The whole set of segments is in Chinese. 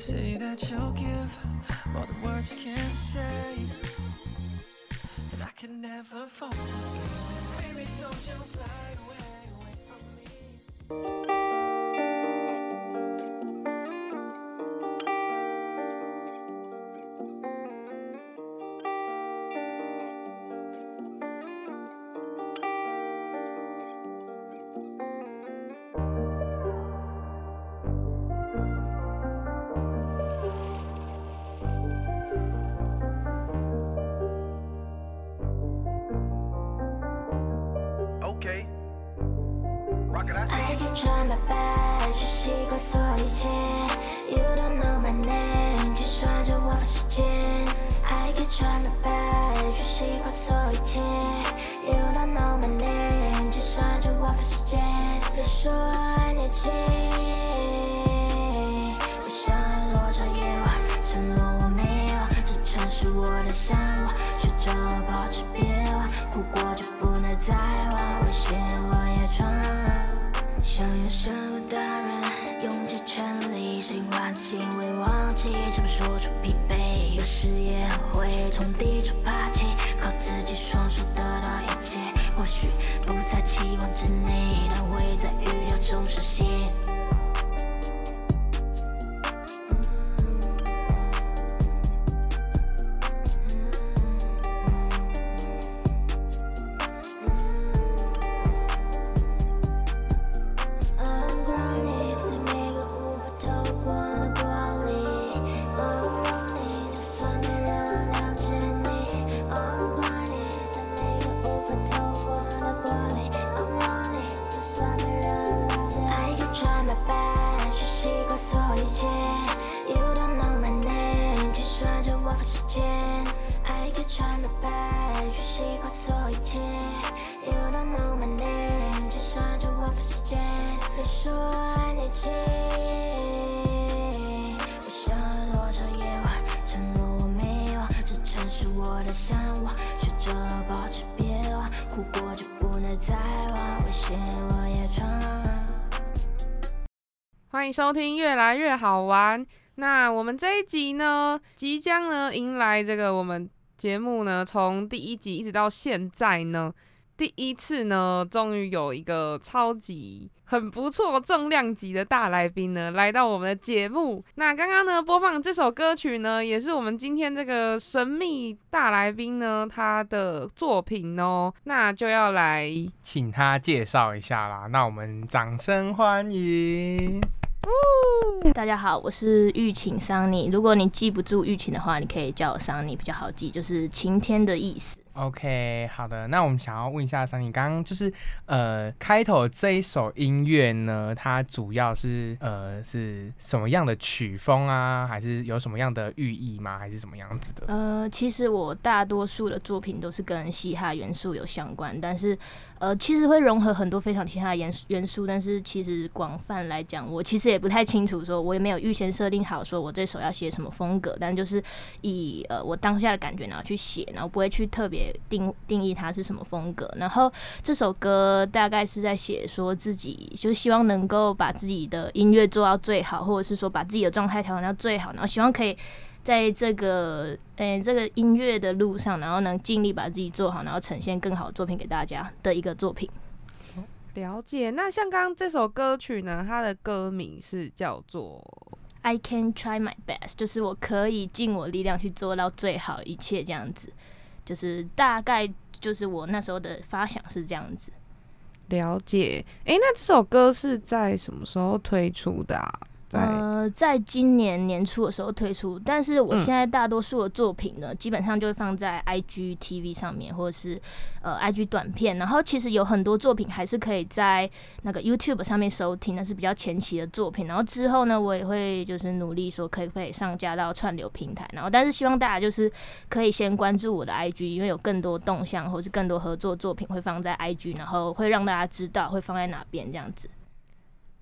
say that you'll give all the words can't say. That I can never falter. Baby, don't you fly away, away from me. 收听，越来越好玩。那我们这一集呢，即将呢迎来这个我们节目呢，从第一集一直到现在呢，第一次呢，终于有一个超级很不错重量级的大来宾呢，来到我们的节目。那刚刚呢播放这首歌曲呢，也是我们今天这个神秘大来宾呢他的作品哦。那就要来请他介绍一下啦。那我们掌声欢迎。大家好，我是玉琴桑尼。如果你记不住玉琴的话，你可以叫我桑尼，比较好记，就是晴天的意思。OK，好的，那我们想要问一下桑尼，刚刚就是呃开头这一首音乐呢，它主要是呃是什么样的曲风啊？还是有什么样的寓意吗？还是什么样子的？呃，其实我大多数的作品都是跟嘻哈元素有相关，但是呃，其实会融合很多非常其他的元素元素，但是其实广泛来讲，我其实也不太清楚，说我也没有预先设定好，说我这首要写什么风格，但就是以呃我当下的感觉然后去写，然后不会去特别定定义它是什么风格。然后这首歌大概是在写说自己就希望能够把自己的音乐做到最好，或者是说把自己的状态调整到最好，然后希望可以。在这个诶、这个音乐的路上，然后能尽力把自己做好，然后呈现更好的作品给大家的一个作品。了解。那像刚刚这首歌曲呢，它的歌名是叫做 I can try my best，就是我可以尽我力量去做到最好一切这样子，就是大概就是我那时候的发想是这样子。了解。诶，那这首歌是在什么时候推出的啊？在、呃，在今年年初的时候推出，但是我嗯现在大多数的作品呢，基本上就会放在 IG TV 上面，或者是呃 IG 短片。然后其实有很多作品还是可以在那个 YouTube 上面收听，那是比较前期的作品。然后之后呢，我也会就是努力说可以不可以上架到串流平台。然后但是希望大家就是可以先关注我的 IG，因为有更多动向或是更多合作作品会放在 IG，然后会让大家知道会放在哪边这样子。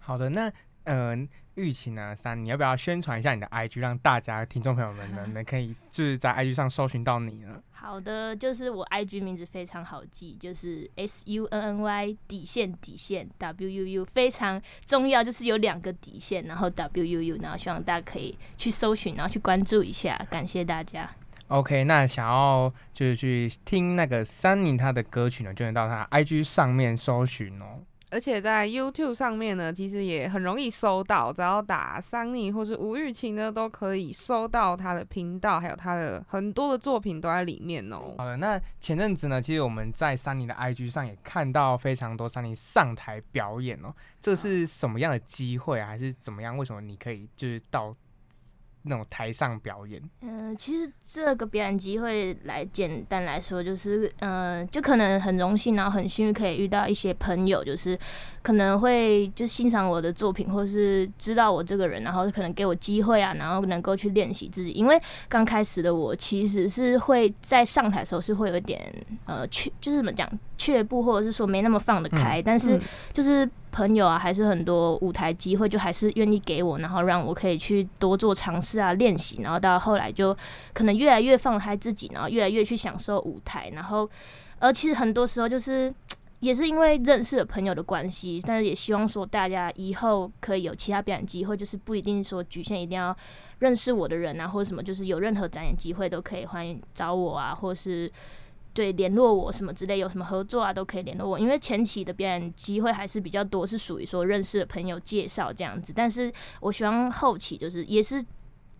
好的，那呃，玉琴啊，三，你要不要宣传一下你的 IG，让大家听众朋友们呢，能可以就是在 IG 上搜寻到你呢？好的，就是我 IG 名字非常好记，就是 S U N N Y 底线底线 W U U，非常重要，就是有两个底线，然后 W U U，然后希望大家可以去搜寻，然后去关注一下，感谢大家。OK，那想要就是去听那个三宁他的歌曲呢，就能到他 IG 上面搜寻哦。而且在 YouTube 上面呢，其实也很容易搜到，只要打桑尼或是吴玉琴呢，都可以搜到他的频道，还有他的很多的作品都在里面哦。好的，那前阵子呢，其实我们在三尼的 IG 上也看到非常多三尼上台表演哦，这是什么样的机会啊？还是怎么样？为什么你可以就是到那种台上表演？嗯、其实这个表演机会来简单来说，就是嗯、呃就可能很荣幸，然后很幸运可以遇到一些朋友，就是可能会就欣赏我的作品，或是知道我这个人，然后可能给我机会啊，然后能够去练习自己。因为刚开始的我其实是会在上台的时候是会有一点呃却就是怎么讲却步，或者是说没那么放得开，但是嗯就是朋友啊，还是很多舞台机会，就还是愿意给我，然后让我可以去多做尝试啊、练习，然后到后来就可能越来越放开自己，然后越来越去享受舞台，然后呃，其实很多时候就是。也是因为认识了朋友的关系，但是也希望说大家以后可以有其他表演机会，就是不一定说局限一定要认识我的人啊，或者什么，就是有任何展演机会都可以欢迎找我啊，或是对联络我什么之类，有什么合作啊都可以联络我。因为前期的表演机会还是比较多，是属于说认识的朋友介绍这样子，但是我希望后期就是也是。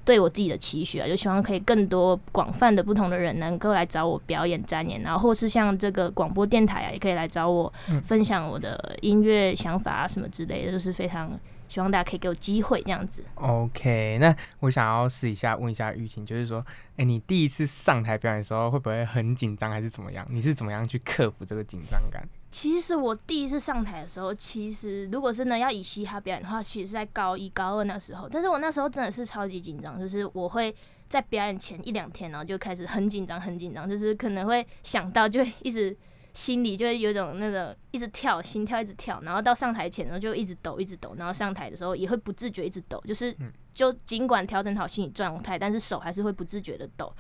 对我自己的期许啊，就希望可以更多广泛的不同的人能够来找我表演展演，然后或是像这个广播电台啊，也可以来找我嗯分享我的音乐想法啊什么之类的，就是非常希望大家可以给我机会这样子。OK，那我想要试一下问一下玉琴，就是说，哎、你第一次上台表演的时候会不会很紧张，还是怎么样？你是怎么样去克服这个紧张感？其实我第一次上台的时候，其实如果是呢要以嘻哈表演的话，其实是在高一、高二那时候。但是我那时候真的是超级紧张，就是我会在表演前一两天，然后就开始很紧张、很紧张，就是可能会想到就会一直心里就会有一种那个一直跳，心跳一直跳，然后到上台前呢就一直抖、一直抖，然后上台的时候也会不自觉一直抖，就是嗯就尽管调整好心理状态，但是手还是会不自觉的抖。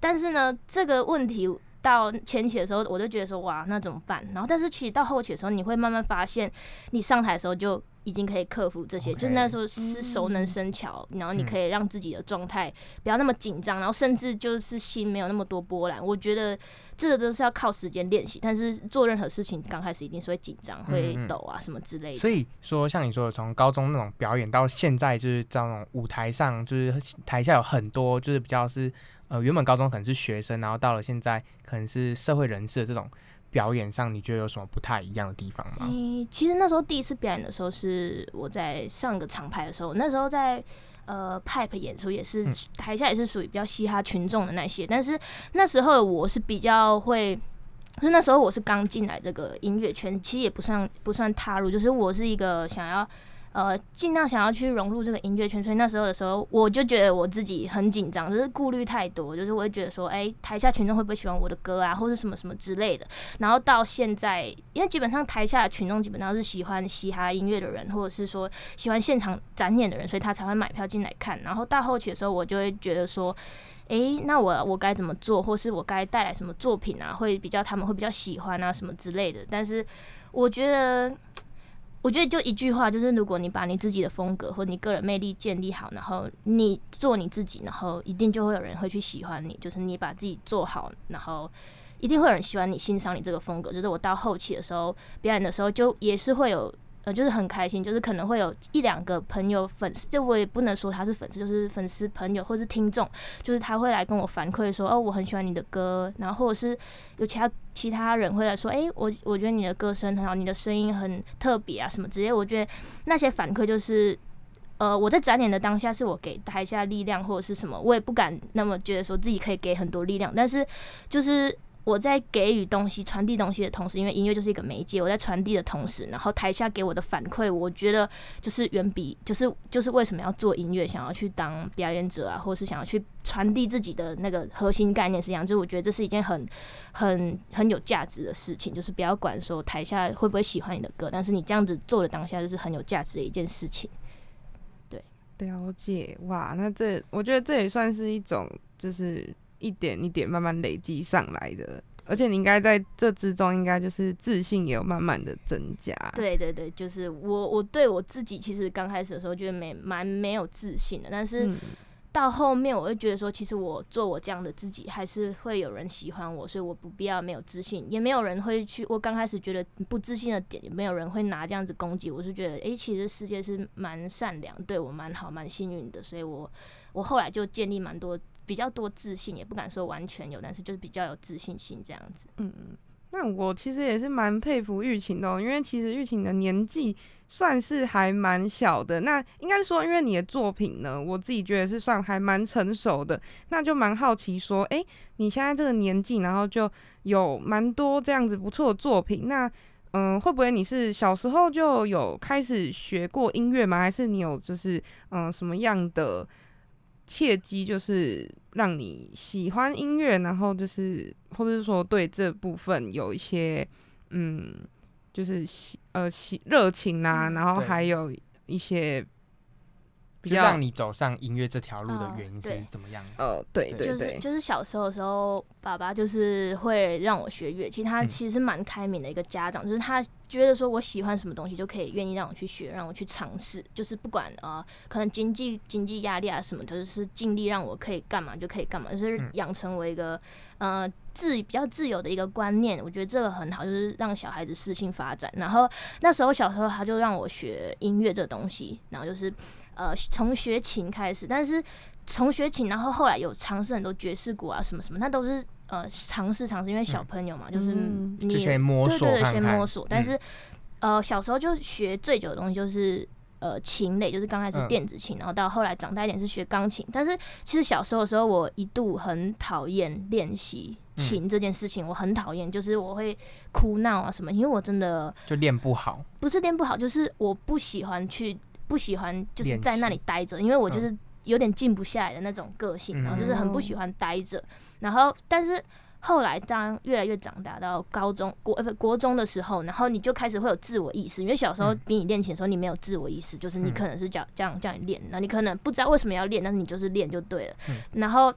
但是呢，这个问题到前期的时候，我就觉得说哇，那怎么办？然后，但是其实到后期的时候，你会慢慢发现，你上台的时候就已经可以克服这些就是那时候是熟能生巧，然后你可以让自己的状态不要那么紧张，然后甚至就是心没有那么多波澜。我觉得这个都是要靠时间练习，但是做任何事情刚开始一定是会紧张、会抖啊什么之类的。所以说，像你说的，从高中那种表演到现在，就是在那种舞台上，就是台下有很多，就是比较是呃，原本高中可能是学生，然后到了现在可能是社会人士的这种表演上，你觉得有什么不太一样的地方吗？嗯，其实那时候第一次表演的时候是我在上个厂牌的时候，那时候在呃 pipe 演出也是嗯台下也是属于比较嘻哈群众的那些，但是那时候我是比较会。就是那时候我是刚进来这个音乐圈，其实也不算不算踏入，就是我是一个想要呃尽量想要去融入这个音乐圈，所以那时候的时候我就觉得我自己很紧张，就是顾虑太多，就是我会觉得说，哎、台下群众会不会喜欢我的歌啊，或是什么什么之类的。然后到现在，因为基本上台下的群众基本上是喜欢嘻哈音乐的人，或者是说喜欢现场展演的人，所以他才会买票进来看。然后到后期的时候，我就会觉得说，诶，那我我该怎么做，或是我该带来什么作品啊，会比较他们会比较喜欢啊，什么之类的。但是我觉得。我觉得就一句话，就是如果你把你自己的风格或你个人魅力建立好，然后你做你自己，然后一定就会有人会去喜欢你。就是你把自己做好，然后一定会有人喜欢你、欣赏你这个风格。就是我到后期的时候表演的时候，就也是会有呃，就是很开心，就是可能会有一两个朋友粉丝，就我也不能说他是粉丝，就是粉丝朋友或是听众，就是他会来跟我反馈说，哦，我很喜欢你的歌，然后或者是有其他其他人会来说，诶，我我觉得你的歌声很好，你的声音很特别啊，什么之类，我觉得那些反馈就是。呃，我在展演的当下是我给台下力量或者是什么，我也不敢那么觉得说自己可以给很多力量，但是就是我在给予东西、传递东西的同时，因为音乐就是一个媒介，我在传递的同时，然后台下给我的反馈，我觉得就是远比就是就是为什么要做音乐，想要去当表演者啊，或是想要去传递自己的那个核心概念是一样，就是我觉得这是一件很很很有价值的事情，就是不要管说台下会不会喜欢你的歌，但是你这样子做的当下就是很有价值的一件事情。对了解哇，那这我觉得这也算是一种，就是一点一点慢慢累积上来的，而且你应该在这之中，应该就是自信也有慢慢的增加。对对对，就是我我对我自己其实刚开始的时候觉得没蛮没有自信的，但是嗯，到后面我会觉得说，其实我做我这样的自己，还是会有人喜欢我，所以我不必要没有自信，也没有人会去。我刚开始觉得不自信的点，也没有人会拿这样子攻击我，是觉得诶，其实世界是蛮善良，对我蛮好，蛮幸运的，所以我我后来就建立蛮多比较多自信，也不敢说完全有，但是就是比较有自信心这样子。嗯嗯，那我其实也是蛮佩服玉琴的、因为其实玉琴的年纪算是还蛮小的。那应该说，因为你的作品呢，我自己觉得是算还蛮成熟的，那就蛮好奇说，诶，你现在这个年纪，然后就有蛮多这样子不错的作品，那。嗯，会不会你是小时候就有开始学过音乐吗？还是你有就是嗯什么样的契机，就是让你喜欢音乐，然后就是或者是说对这部分有一些嗯，就是喜呃喜热情啊，嗯然后还有一些比就较让你走上音乐这条路的哦原因是怎么样？呃对对就是就是小时候的时候，爸爸就是会让我学乐器，他嗯其实蛮开明的一个家长，就是他觉得说我喜欢什么东西就可以愿意让我去学，让我去尝试，就是不管呃可能经济经济压力啊什么的，就是尽力让我可以干嘛就可以干嘛，就是嗯养成我一个呃自比较自由的一个观念，我觉得这个很好，就是让小孩子适性发展。然后那时候小时候他就让我学音乐这东西，然后就是呃从学琴开始，但是从学琴，然后后来有尝试很多爵士鼓啊什么什么，那都是呃尝试尝试，因为小朋友嘛，就是嗯你就先摸对对对，先摸索。但嗯是、呃小时候就学最久的东西就是。呃，琴类就是刚开始嗯电子琴，然后到后来长大一点是学钢琴。但是其实小时候的时候，我一度很讨厌练习嗯琴这件事情，我很讨厌，就是我会哭闹啊什么，因为我真的就练不好，不是练不好，就是我不喜欢去，不喜欢就是在那里待着，因为我就嗯是有点静不下来的那种个性，然后就是很不喜嗯欢待着。然后，但是后来当越来越长大，到高中国呃不国中的时候，然后你就开始会有自我意识，因为小时候嗯比你练琴的时候，你没有自我意识，就是你嗯可能是叫这样叫你练，那你可能不知道为什么要练，但是你就是练就对了。嗯然后。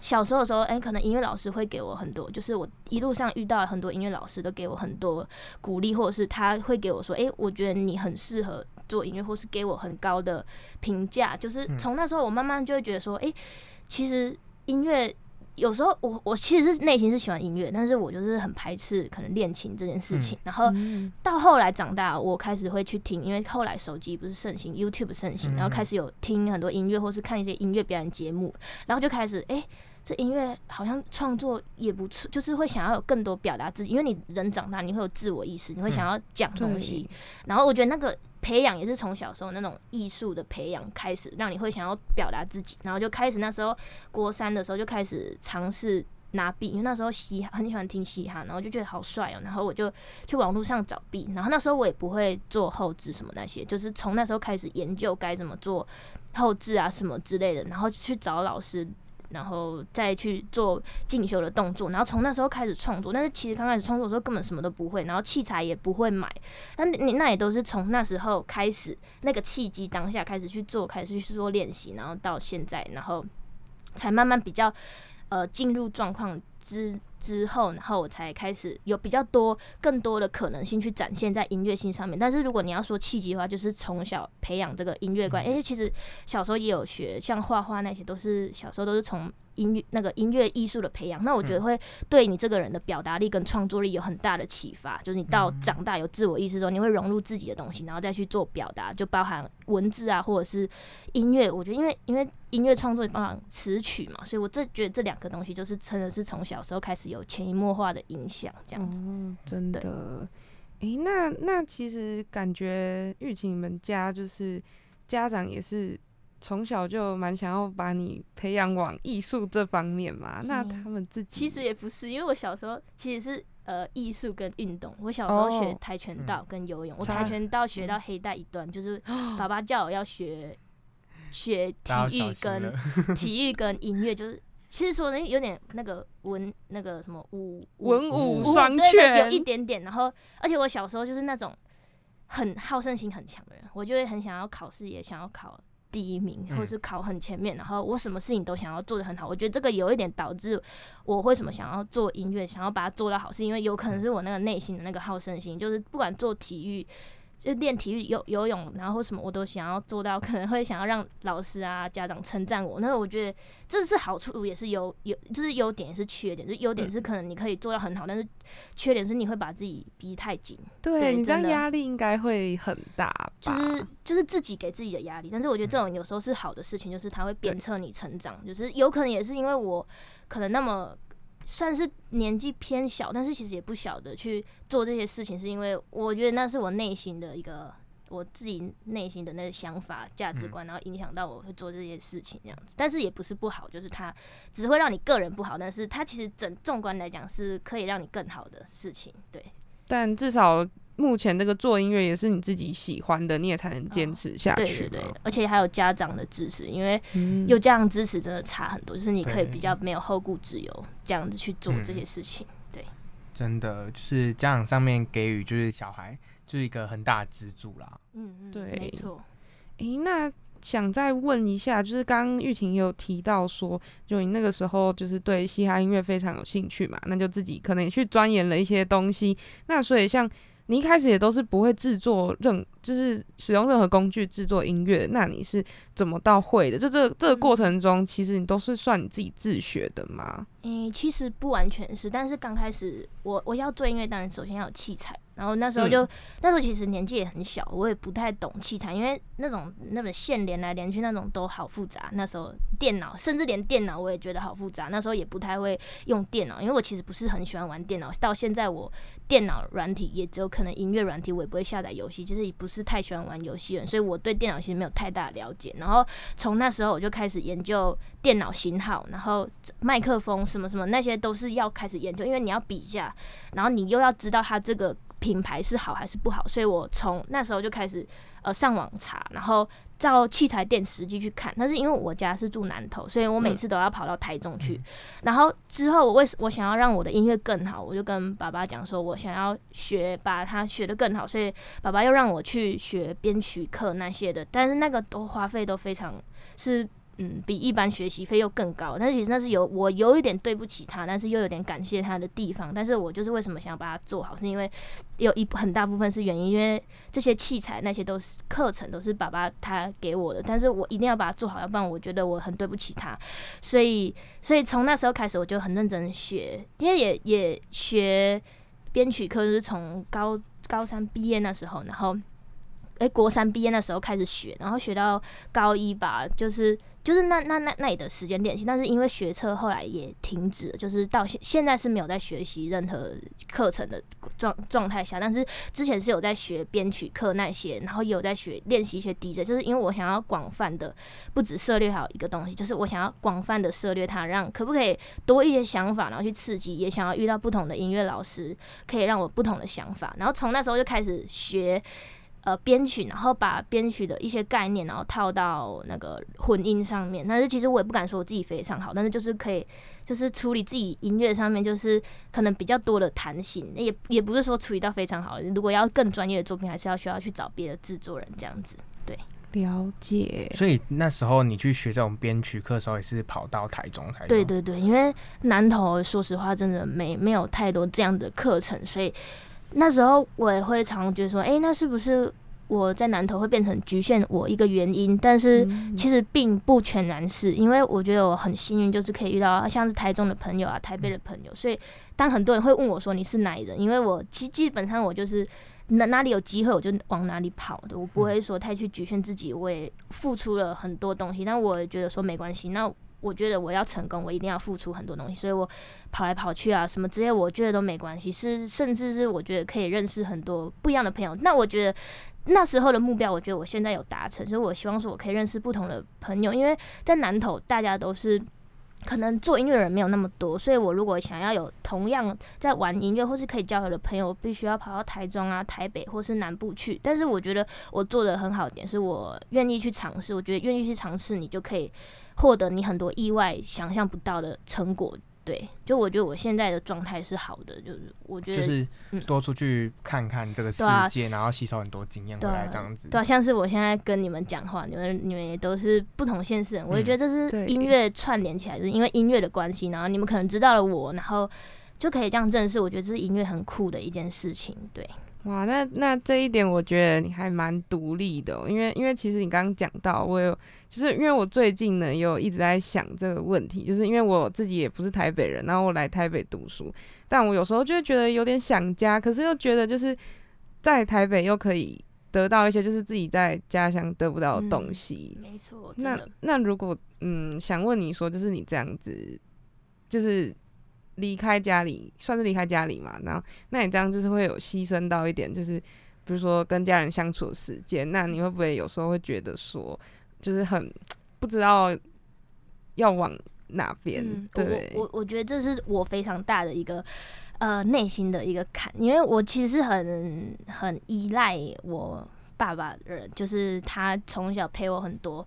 小时候的时候，哎、可能音乐老师会给我很多，就是我一路上遇到很多音乐老师都给我很多鼓励，或者是他会给我说，哎、我觉得你很适合做音乐，或是给我很高的评价。就是嗯从那时候，我慢慢就会觉得说，哎、其实音乐有时候我我其实是内心是喜欢音乐，但是我就是很排斥可能练琴这件事情。然后嗯到后来长大，我开始会去听，因为后来手机不是盛行，YouTube 盛行，嗯然后开始有听很多音乐，或是看一些音乐表演节目，然后就开始哎。诶这音乐好像创作也不错，就是会想要有更多表达自己，因为你人长大，你会有自我意识，你会想要讲东西。然后我觉得那个培养也是从小时候那种艺术的培养开始，让你会想要表达自己，然后就开始那时候国三的时候就开始尝试拿 B，因为那时候嘻哈很喜欢听嘻哈，然后就觉得好帅哦、然后我就去网络上找 B，然后那时候我也不会做后置什么那些，就是从那时候开始研究该怎么做后置啊什么之类的，然后去找老师。然后再去做进修的动作，然后从那时候开始创作。但是其实刚开始创作的时候根本什么都不会，然后器材也不会买。那你那也都是从那时候开始，那个契机当下开始去做，开始去做练习，然后到现在，然后才慢慢比较呃进入状况之之后，然后我才开始有比较多更多的可能性去展现在音乐性上面。但是如果你要说契机的话，就是从小培养这个音乐观，因为其实小时候也有学，像画画那些都是小时候都是从音乐那个音乐艺术的培养。那我觉得会对你这个人的表达力跟创作力有很大的启发。就是你到长大有自我意识之后，你会融入自己的东西，然后再去做表达，就包含文字啊，或者是音乐。我觉得因为因为音乐创作包含词曲嘛，所以我这觉得这两个东西就是真的是从小时候开始有潜移默化的影响，这样子。哦，真的。诶，那那其实感觉玉琴你们家就是家长也是从小就蛮想要把你培养往艺术这方面嘛。那嗯他们自己其实也不是，因为我小时候其实是呃艺术跟运动。我小时候学哦跆拳道跟游泳，我跆拳道学到黑带一段，就是 爸爸叫我要学学体育跟 体育跟音乐，就是其实说的有点那个文那个什么武文武双全对，有一点点。然后，而且我小时候就是那种很好胜心很强的人，我就会很想要考试，也想要考第一名，嗯或者是考很前面。然后我什么事情都想要做的很好。我觉得这个有一点导致我为什么想要做音乐，想要把它做到好，是因为有可能是我那个内心的那个好胜心，就是不管做体育。就练体育游游泳，然后什么我都想要做到，可能会想要让老师啊、家长称赞我。那我觉得这是好处，也是优优，这是优点也是缺点。就优点是可能你可以做到很好，但是缺点是你会把自己逼太紧，对对你这样的压力应该会很大吧？就是就是自己给自己的压力。但是我觉得这种有时候是好的事情，就是它会鞭策你成长。就是有可能也是因为我可能那么算是年纪偏小，但是其实也不小的去做这些事情，是因为我觉得那是我内心的一个。我自己内心的那个想法、价值观，然后影响到我会做这些事情这样子，但是也不是不好，就是它只会让你个人不好，但是它其实整纵观来讲是可以让你更好的事情，对。但至少目前这个做音乐也是你自己喜欢的，你也才能坚持下去嘛。对对，而且还有家长的支持，因为嗯有家长支持真的差很多，就是你可以比较没有后顾之忧，这样子去做这嗯些事情。对真的就是家长上面给予就是小孩就是一个很大的支柱啦。嗯嗯，对没错。诶，那想再问一下，就是刚刚玉琴也有提到说，就你那个时候就是对嘻哈音乐非常有兴趣嘛，那就自己可能也去钻研了一些东西。那所以像你一开始也都是不会制作任，就是使用任何工具制作音乐，那你是怎么到会的？就这这个过程中，其实你都是算你自己自学的吗？诶、其实不完全是，但是刚开始我我要做音乐，当然首先要有器材。然后那时候就、那时候其实年纪也很小，我也不太懂器材，因为那种那种线连来连去那种都好复杂。那时候电脑，甚至连电脑我也觉得好复杂。那时候也不太会用电脑，因为我其实不是很喜欢玩电脑。到现在我电脑软体也只有可能音乐软体，我也不会下载游戏，就是也不是太喜欢玩游戏人，所以我对电脑其实没有太大的了解。然后从那时候我就开始研究电脑型号，然后麦克风什么什么那些都是要开始研究，因为你要比下，然后你又要知道它这个品牌是好还是不好，所以我从那时候就开始呃上网查，然后到器材店实际去看。但是因为我家是住南投，所以我每次都要跑到台中去。然后之后我为我想要让我的音乐更好，我就跟爸爸讲说，我想要学把它学得更好，所以爸爸又让我去学编曲课那些的，但是那个都花费都非常是。嗯，比一般学习费又更高，但是其实那是有我有一点对不起他，但是又有点感谢他的地方。但是我就是为什么想要把它做好，是因为有一很大部分是原因，因为这些器材那些都是课程都是爸爸他给我的，但是我一定要把它做好，要不然我觉得我很对不起他。所以，所以从那时候开始我就很认真学，因为也也学编曲课，就是从高高三毕业那时候，然后。诶，国三毕业那时候开始学，然后学到高一吧，就是就是那那那那里的时间练习，但是因为学车后来也停止了，就是到现现在是没有在学习任何课程的状状态下，但是之前是有在学编曲课那些，然后也有在学练习一些 DJ，就是因为我想要广泛的不止涉猎好一个东西，就是我想要广泛的涉猎它，让可不可以多一些想法，然后去刺激，也想要遇到不同的音乐老师，可以让我不同的想法，然后从那时候就开始学。呃，编曲，然后把编曲的一些概念，然后套到那个混音上面。但是其实我也不敢说我自己非常好，但是就是可以，就是处理自己音乐上面，就是可能比较多的弹性，也也不是说处理到非常好。如果要更专业的作品，还是要需要去找别的制作人这样子。对了解。所以那时候你去学这种编曲课的时候，也是跑到台中才有对对对，因为南投说实话真的没没有太多这样的课程，所以那时候我也会常常觉得说，哎、那是不是我在南投会变成局限我一个原因？但是嗯其实并不全然是，因为我觉得我很幸运，就是可以遇到像是台中的朋友啊、台北的朋友，所以当很多人会问我说你是哪里人，因为我基基本上我就是哪哪里有机会我就往哪里跑的，我不会说太去局限自己，我也付出了很多东西，但我也觉得说没关系，那。我觉得我要成功，我一定要付出很多东西，所以我跑来跑去啊，什么职业，我觉得都没关系。是，甚至是我觉得可以认识很多不一样的朋友。那我觉得那时候的目标，我觉得我现在有达成，所以我希望说我可以认识不同的朋友，因为在南投大家都是。可能做音乐的人没有那么多，所以我如果想要有同样在玩音乐或是可以交流的朋友，必须要跑到台中啊、台北或是南部去。但是我觉得我做的很好的点是我愿意去尝试，我觉得愿意去尝试，你就可以获得你很多意外想象不到的成果。对，就我觉得我现在的状态是好的，就是我觉得就是嗯多出去看看这个世界，然后吸收很多经验回来，这样子。对啊，像是我现在跟你们讲话，你们你们也都是不同现实人，我也嗯觉得这是音乐串联起来，就是因为音乐的关系，然后你们可能知道了我，然后就可以这样认识，我觉得这是音乐很酷的一件事情。对，哇，那那这一点我觉得你还蛮独立的哦、因为因为其实你刚刚讲到，我有就是因为我最近呢有一直在想这个问题，就是因为我自己也不是台北人，然后我来台北读书，但我有时候就会觉得有点想家，可是又觉得就是在台北又可以得到一些就是自己在家乡得不到的东嗯西。没错，那。那如果嗯想问你说，就是你这样子，就是离开家里，算是离开家里嘛？然后那你这样就是会有牺牲到一点，就是比如说跟家人相处的时间，那你会不会有时候会觉得说，就是很不知道要往哪边？嗯，对，我我我觉得这是我非常大的一个呃内心的一个坎，因为我其实很很依赖我爸爸的人，就是他从小陪我很多。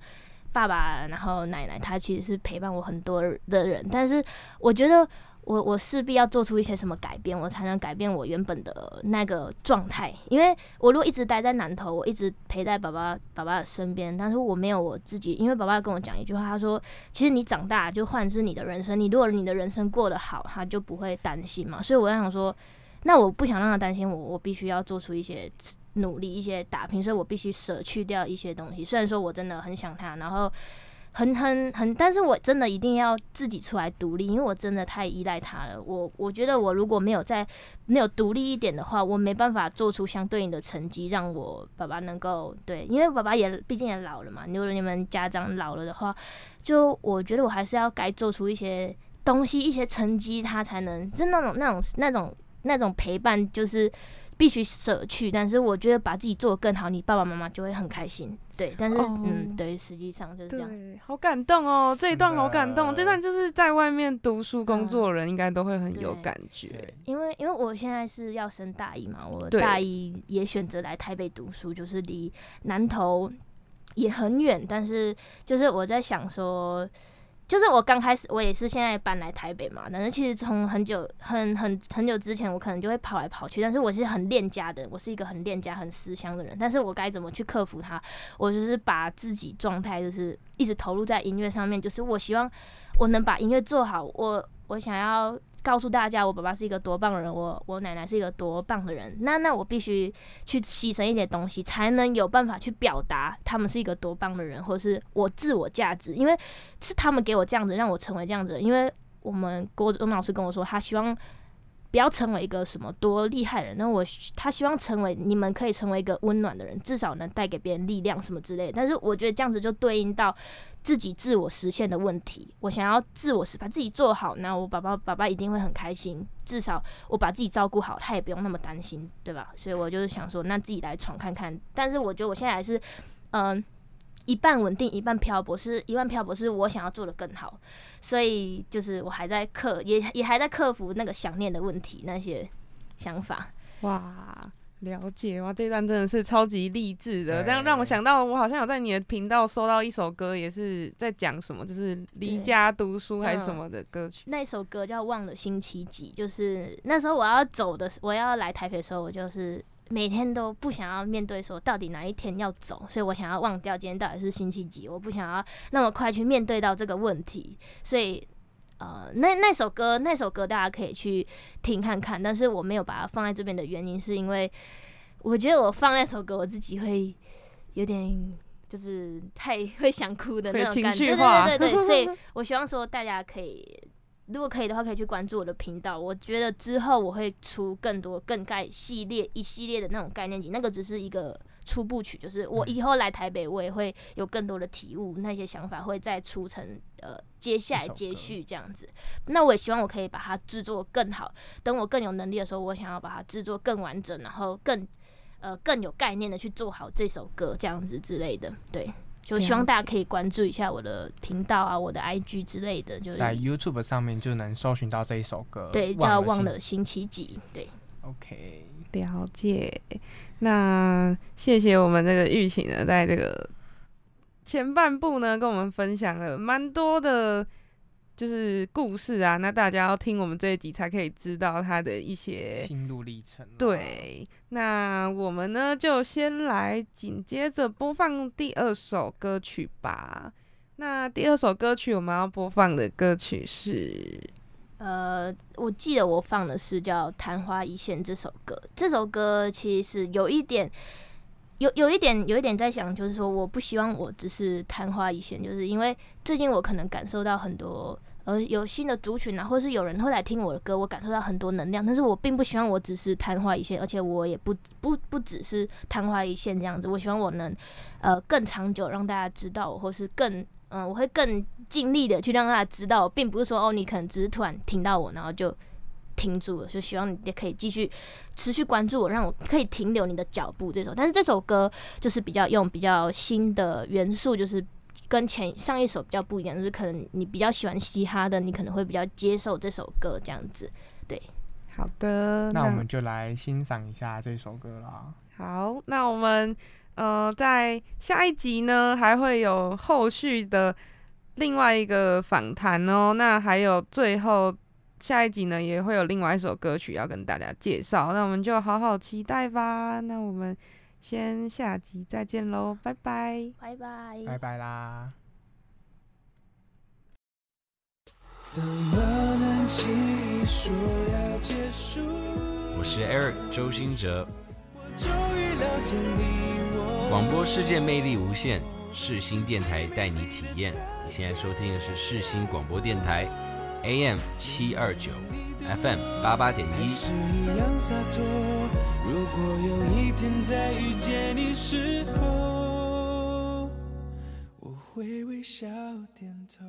爸爸，然后奶奶，他其实是陪伴我很多的人，但是我觉得我我势必要做出一些什么改变，我才能改变我原本的那个状态。因为我如果一直待在南头，我一直陪在爸爸爸爸的身边，但是我没有我自己，因为爸爸跟我讲一句话，他说其实你长大就换是你的人生，你如果你的人生过得好，他就不会担心嘛。所以我在想说，那我不想让他担心我，我必须要做出一些努力、一些打拼，所以我必须舍去掉一些东西。虽然说我真的很想他，然后很很很，但是我真的一定要自己出来独立，因为我真的太依赖他了。我我觉得我如果没有在没有独立一点的话，我没办法做出相对应的成绩，让我爸爸能够对，因为爸爸也毕竟也老了嘛。如果你们家长老了的话，就我觉得我还是要该做出一些东西、一些成绩，他才能是那种那种那种那种陪伴，就是必须舍去。但是我觉得把自己做得更好，你爸爸妈妈就会很开心。对，但是、哦嗯，对，实际上就是这样。对，好感动哦！这一段好感动，这段就是在外面读书工作的人应该都会很有感觉。对因为因为我现在是要升大一嘛，我大一也选择来台北读书，就是离南投也很远，但是就是我在想说。就是我刚开始，我也是现在搬来台北嘛，但是其实从很久、很很很久之前，我可能就会跑来跑去，但是我是很恋家的，我是一个很恋家、很思乡的人，但是我该怎么去克服它？我就是把自己状态就是一直投入在音乐上面，就是我希望我能把音乐做好，我我想要告诉大家，我爸爸是一个多棒的人，我我奶奶是一个多棒的人。那那我必须去牺牲一点东西，才能有办法去表达他们是一个多棒的人，或者是我自我价值，因为是他们给我这样子，让我成为这样子。因为我们郭中老师跟我说，他希望。不要成为一个什么多厉害的人，那我他希望成为你们可以成为一个温暖的人，至少能带给别人力量什么之类的。但是我觉得这样子就对应到自己自我实现的问题。我想要自我实把自己做好，那我爸爸爸爸一定会很开心。至少我把自己照顾好，他也不用那么担心，对吧？所以我就是想说，那自己来闯看看。但是我觉得我现在还是，嗯、一半稳定，一半漂泊，是一半漂泊，是我想要做的更好。所以就是我还在克，也也还在克服那个想念的问题，那些想法。哇，了解哇，这段真的是超级励志的，对这样让我想到，我好像有在你的频道搜到一首歌，也是在讲什么，就是离家读书还是什嗯么的歌曲。那首歌叫《忘了星期几》，就是那时候我要走的，我要来台北的时候，我就是每天都不想要面对说到底哪一天要走，所以我想要忘掉今天到底是星期几，我不想要那么快去面对到这个问题，所以。呃，那那首歌，那首歌大家可以去听看看，但是我没有把它放在这边的原因，是因为我觉得我放那首歌，我自己会有点就是太会想哭的那种感觉，对对对对对，所以我希望说大家可以，如果可以的话，可以去关注我的频道。我觉得之后我会出更多更概系列一系列的那种概念集，那个只是一个初步曲，就是我以后来台北，我也会有更多的体悟，那些想法会再出成呃接下来接续这样子。那我也希望我可以把它制作更好，等我更有能力的时候，我想要把它制作更完整，然后更呃更有概念的去做好这首歌这样子之类的。对，就希望大家可以关注一下我的频道啊，我的 IG 之类的，就是在 YouTube 上面就能搜寻到这一首歌。对叫忘忘了星期几，对。OK，了解，那谢谢我们这个玉琴呢，在这个前半部呢，跟我们分享了蛮多的，就是故事啊。那大家要听我们这一集，才可以知道他的一些心路历程。，对。那我们呢，就先来紧接着播放第二首歌曲吧。那第二首歌曲我们要播放的歌曲是呃，我记得我放的是叫《昙花一现》这首歌。这首歌其实是有一点，有有一点，有一点在想，就是说，我不希望我只是昙花一现，就是因为最近我可能感受到很多。呃，有新的族群啊，或是有人会来听我的歌，我感受到很多能量，但是我并不希望我只是昙花一现，而且我也不不不只是昙花一现这样子，我希望我能呃更长久让大家知道，或是更嗯、我会更尽力的去让大家知道，并不是说哦，你可能只是突然听到我，然后就停住了，就希望你也可以继续持续关注我，让我可以停留你的脚步这首。但是这首歌就是比较用比较新的元素，就是跟前上一首比较不一样，就是可能你比较喜欢嘻哈的，你可能会比较接受这首歌这样子。对好的，那我们就来欣赏一下这首歌啦。好，那我们呃在下一集呢还会有后续的另外一个访谈哦。那还有最后下一集呢也会有另外一首歌曲要跟大家介绍，那我们就好好期待吧。那我们先下集再见喽，拜拜。拜拜。拜拜啦。怎么能轻易说要结束？我是 Eric 周兴哲，我终于了解你。广播世界魅力无限，世新电台带你体验。你现在收听的是世新广播电台，AM 七二九，FM 八八点一。是一样洒脱。如果有一天再遇见你时候，我会微笑点头。